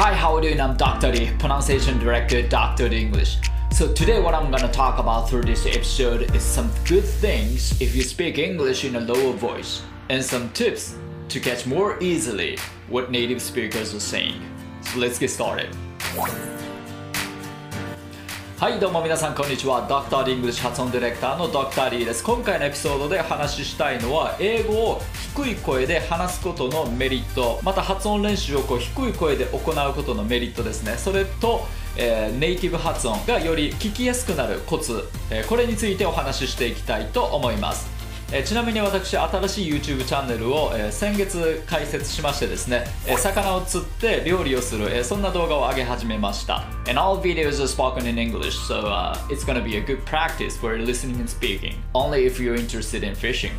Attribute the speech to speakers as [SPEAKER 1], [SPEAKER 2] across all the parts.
[SPEAKER 1] Hi, how are you doing? I'm Dr. D, pronunciation director, Dr. D English. So today what I'm gonna talk about through this episode is some good things if you speak English in a lower voice and some tips to catch more easily what native speakers are saying. So let's get started. はいどうも皆さんこんにちは。Dr. D English 発音ディレクターのドクターリーです。今回のエピソードで話したいのは英語を低い声で話すことのメリット。また発音練習をこう低い声で行うことのメリットですね。それと、えーネイティブ発音がより聞きやすくなるコツ、えーこれについてお話ししていきたいと思います。えーちなみに私新しい YouTube チャンネルを、えー先月開設しましてですね、えー魚を釣って料理をする、えーそんな動画を上げ始めました And all videos are spoken in English so、uh, it's gonna be a good practice for listening and speaking only if you're interested in fishing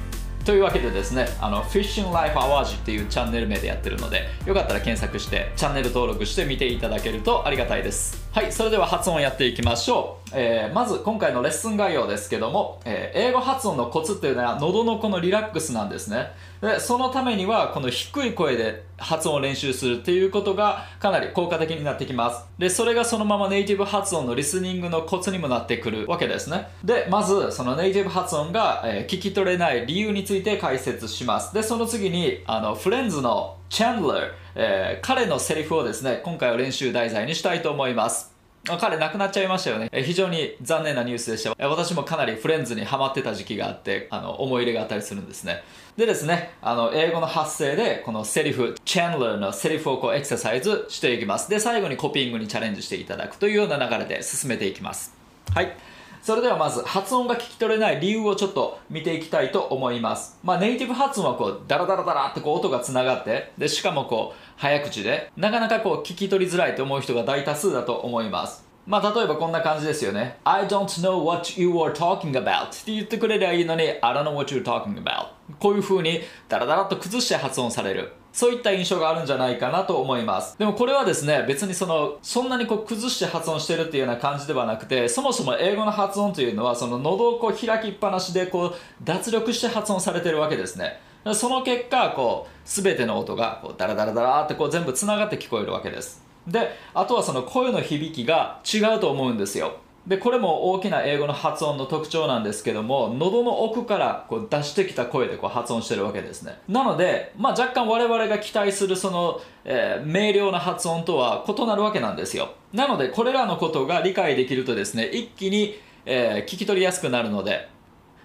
[SPEAKER 1] というわけでですね、あの Fishing Life Awards っていうチャンネル名でやってるので、よかったら検索してチャンネル登録して見ていただけるとありがたいです。はい、それでは発音やっていきましょう。えーまず今回のレッスン概要ですけども、えー英語発音のコツっていうのは喉のこのリラックスなんですね。で、そのためにはこの低い声で発音を練習するっていうことがかなり効果的になってきます。で、それがそのままネイティブ発音のリスニングのコツにもなってくるわけですね。で、まずそのネイティブ発音が、え聞き取れない理由について解説します。で、その次にあのフレンズのチャンドラー、えー彼のセリフをですね、今回は練習題材にしたいと思います。彼亡くなっちゃいましたよね。え非常に残念なニュースでした。私もかなりフレンズにハマってた時期があって、あの思い入れがあったりするんですね。でですね、あの英語の発声でこのセリフ、チャンドラーのセリフをこうエクササイズしていきます。で、最後にコピーングにチャレンジしていただくというような流れで進めていきます。はい。それではまず発音が聞き取れない理由をちょっと見ていきたいと思います。まあネイティブ発音はこうダラダラダラってこう音がつながってでしかもこう早口でなかなかこう聞き取りづらいと思う人が大多数だと思います。まあ例えばこんな感じですよね。I don't know what you are talking about って言ってくれりゃいいのに I don't know what you're talking about こういう風にダラダラと崩して発音される。そういった印象があるんじゃないかなと思います。でもこれはですね、別にその、そんなにこう崩して発音してるっていうような感じではなくて、そもそも英語の発音というのは、その喉をこう開きっぱなしでこう脱力して発音されてるわけですね。その結果、こう、すべての音がこうダラダラダラってこう全部つながって聞こえるわけです。で、あとはその声の響きが違うと思うんですよ。でこれも大きな英語の発音の特徴なんですけども喉の奥からこう出してきた声でこう発音してるわけですね。なので、まあ、若干我々が期待するその、えー明瞭な発音とは異なるわけなんですよ。なのでこれらのことが理解できるとですね一気に、えー聞き取りやすくなるので、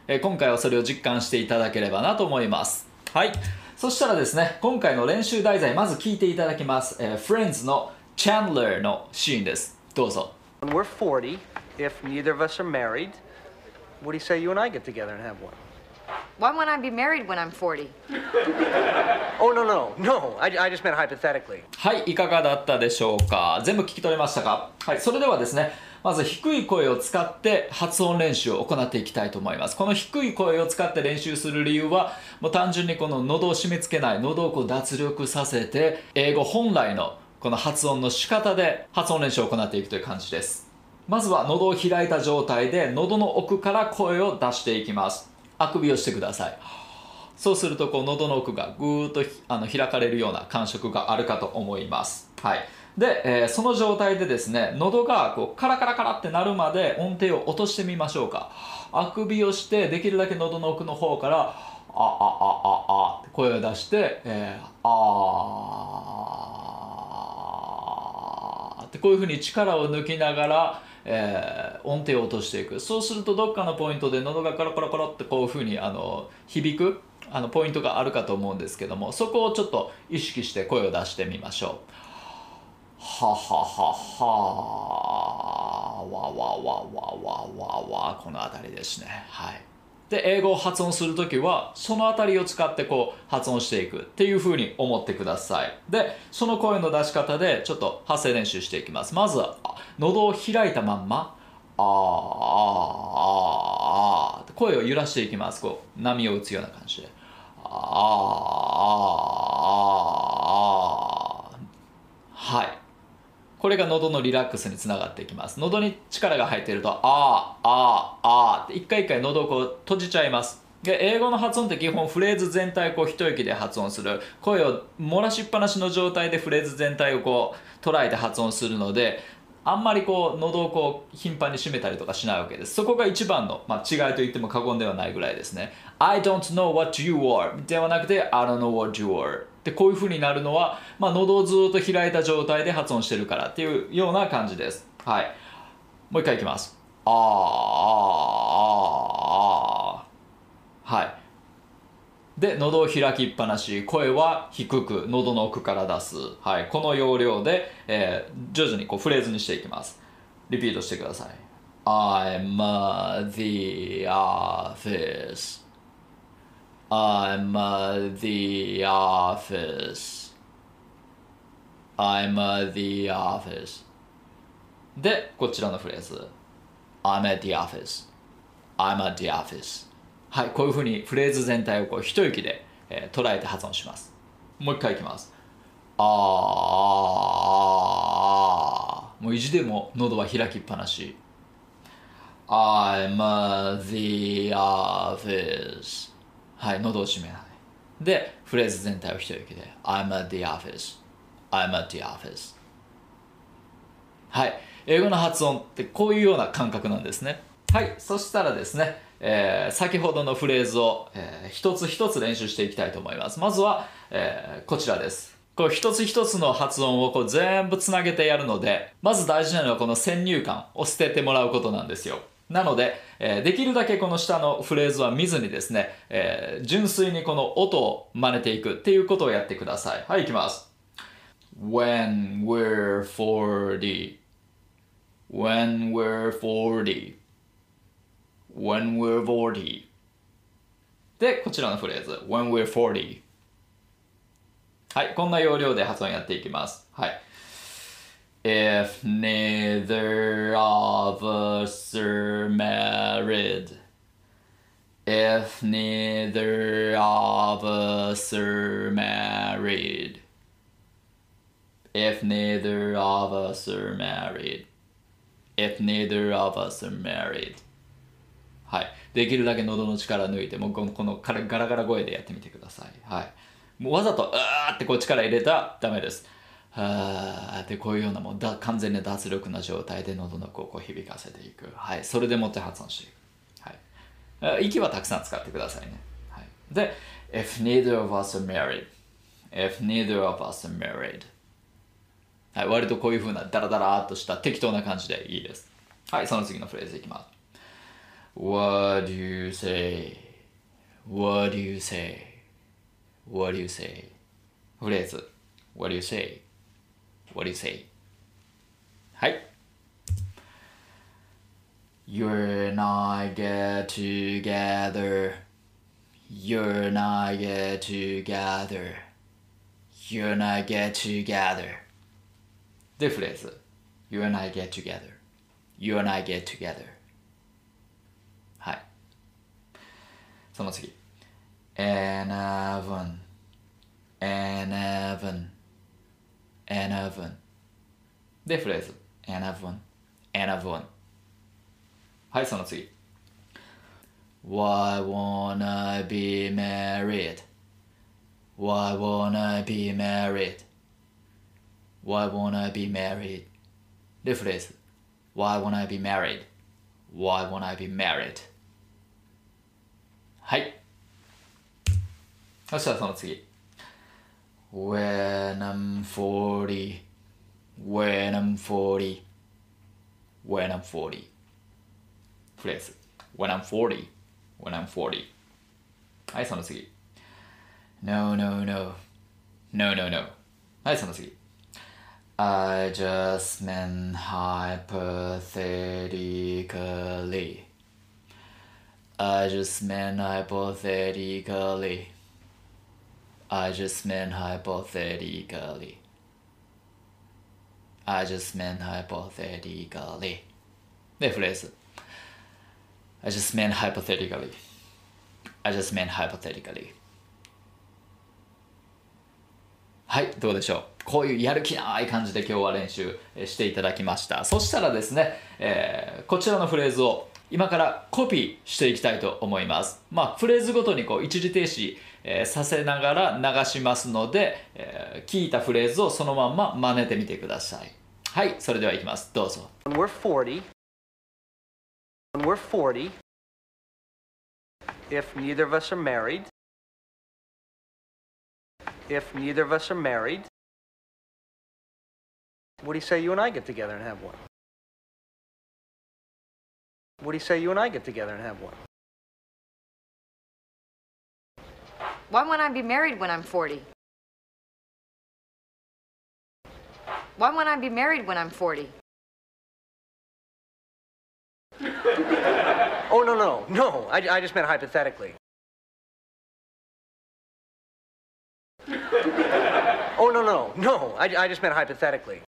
[SPEAKER 1] えー今回はそれを実感していただければなと思います。はい。そしたらですね今回の練習題材まず聞いていただきます、えー、Friends の Chandler のシーンです。どうぞ。
[SPEAKER 2] We're 40, if neither of us are married, what do you say you and I get together and have one?
[SPEAKER 3] Why won't I be married when I'm 40?
[SPEAKER 2] Oh, no, no, no. I, I just meant hypothetically.
[SPEAKER 1] はい、いかがだったでしょうか？全部聞き取れましたか？はい、それではですね、まず低い声を使って発音練習を行っていきたいと思います。この低い声を使って練習する理由は、もう単純にこの喉を締め付けない、喉をこう脱力させて、英語本来のこの発音の仕方で発音練習を行っていくという感じです。まずは喉を開いた状態で喉の奥から声を出していきます。あくびをしてください。そうするとこう喉の奥がぐーっとあの開かれるような感触があるかと思います。はい。で、えーその状態でですね、喉がこうカラカラカラってなるまで音程を落としてみましょうか。あくびをして、できるだけ喉の奥の方から、あ、あ、あ、あ、あって声を出して、えーあーってこういうふうに力を抜きながら、えー音程を落としていく。そうするとどっかのポイントで喉がカラカラカラってこういうふうにあの響くあのポイントがあるかと思うんですけどもそこをちょっと意識して声を出してみましょう。はははは。わわわわわわわこの辺りですね。はい。で英語を発音するときはその辺りを使ってこう発音していく。っていうふうに思ってください。でその声の出し方でちょっと発声練習していきます。まずは喉を開いたまんまあーあーあーあーって声を揺らしていきます。こう波を打つような感じで。あーあーあーあー。はい。これが喉のリラックスにつながっていきます。喉に力が入っているとあーあーあーって一回一回喉をこう閉じちゃいます。で英語の発音って基本フレーズ全体をこう一息で発音する。声を漏らしっぱなしの状態でフレーズ全体をこう捉えて発音するのであんまりこう喉をこう頻繁に締めたりとかしないわけです。そこが一番の、まあ、違いと言っても過言ではないぐらいですね。I don't know what you are ではなくて I don't know what you are でこういう風になるのは、まあ、喉をずっと開いた状態で発音してるからっていうような感じです。はい。もう一回いきます。あーあーあー。はい。で喉を開きっぱなし声は低く喉の奥から出す、はい、この要領で、えー徐々にこうフレーズにしていきますリピートしてください I'm at the office I'm at the office I'm at the office でこちらのフレーズ I'm at the office I'm at the office はいこういうふうにフレーズ全体をこう一息で、えー捉えて発音します。もう一回いきます。あー。あーもう意地でも喉は開きっぱなし。I'm the office はい喉を閉めない。でフレーズ全体を一息で。I'm at the office I'm at the office はい。英語の発音ってこういうような感覚なんですね。はいそしたらですね、えー先ほどのフレーズを、えー一つ一つ練習していきたいと思います。まずは、えーこちらです。こう一つ一つの発音をこう全部つなげてやるのでまず大事なのはこの先入観を捨ててもらうことなんですよ。なので、えーできるだけこの下のフレーズは見ずにですね、えー純粋にこの音を真似ていくっていうことをやってください。はいいきます。When we're 40 When we're 40 When we're 40でこちらのフレーズ When we're 40はいこんな要領で発音やっていきますはい If neither of us are married If neither of us are married If neither of us are married If neither of us are married はい。できるだけ喉の力抜いて、もうこのこのガラガラ声でやってみてください。はい。もうわざと、あーってこう力入れたらダメです。あーってこういうようなもうだ完全に脱力な状態で喉のこう響かせていく。はい。それでもって発音していく。はい。息はたくさん使ってくださいね。はい。で、if neither of us are married, if neither of us are married, はい、割とこういう風なダラダラーっとした適当な感じでいいです。はい、その次のフレーズいきます。What do you say? What do you say? What do you say? フレーズ。What do you say? What do you say? はい。You and I get together. You and I get together. You and I get together. で、フレーズ。You and I get together. You and I get together. その次。An oven. An oven. An oven. で、フレーズ。An oven. An oven. はい、その次。Why wanna be married? Why wanna be married? Why wanna I be married? で、フレーズ。Why wanna I be married? Why wanna I be married? はい。そしたらその次。When I'm 40 When I'm 40 When I'm 40フレーズ。When I'm 40 When I'm 40はい、その次。No, no, no. No, no, no. はい、その次。I just meant hypothetically. I just meant hypothetically. I just meant hypothetically. I just meant hypothetically. で、フレーズ。I just meant hypothetically. I just meant hypothetically. はい、どうでしょう。こういうやる気ない感じで今日は練習していただきました。そしたらですね、えーこちらのフレーズを今からコピーしていきたいと思います。まあ、フレーズごとにこう一時停止、えーさせながら流しますので、えー聞いたフレーズをそのまんま真似てみてください。はい、それではいきます。どうぞ。
[SPEAKER 2] When we're 40, when we're 40, if neither of us are married, if neither of us are married, what do you say you and I get together and have one? What do you say you and I get together and have one?
[SPEAKER 3] Why won't I be married when I'm 40? Why won't I be married when I'm 40?
[SPEAKER 2] Oh, no, no, no. I, I just meant hypothetically. Oh, no, no, no. I, I just meant hypothetically.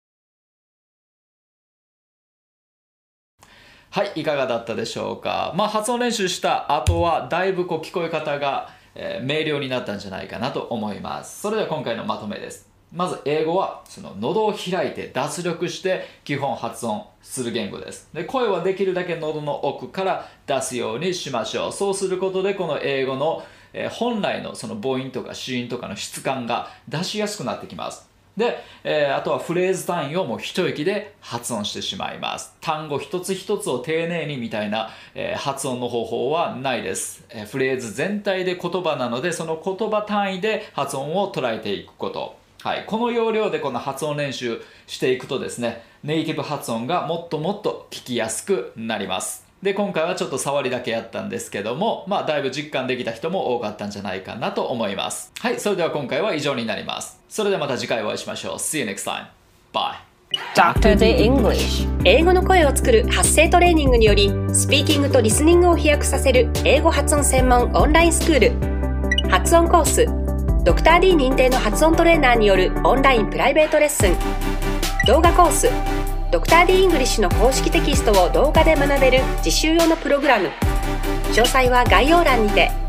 [SPEAKER 1] はい、いかがだったでしょうか？まあ、発音練習した後は、だいぶこう聞こえ方が、えー明瞭になったんじゃないかなと思います。それでは今回のまとめです。まず、英語は、その喉を開いて脱力して基本発音する言語です。で、声はできるだけ喉の奥から出すようにしましょう。そうすることで、この英語の、え本来のその母音とか子音とかの質感が出しやすくなってきます。で、えーあとはフレーズ単位をもう一息で発音してしまいます。単語一つ一つを丁寧にみたいな、えー発音の方法はないです、えーフレーズ全体で言葉なので、その言葉単位で発音を捉えていくこと。はい、この要領でこの発音練習していくとですね、ネイティブ発音がもっともっと聞きやすくなります。で、今回はちょっと触りだけやったんですけども、まあ、だいぶ実感できた人も多かったんじゃないかなと思います。はい、それでは今回は以上になります。それではまた次回お会いしましょう。See you next time. Bye.
[SPEAKER 4] Dr. The English 英語の声を作る発声トレーニングによりスピーキングとリスニングを飛躍させる英語発音専門オンラインスクール発音コースドクター d 認定の発音トレーナーによるオンラインプライベートレッスン動画コースドクター d イングリッシュの公式テキストを動画で学べる実習用のプログラム。詳細は概要欄にて。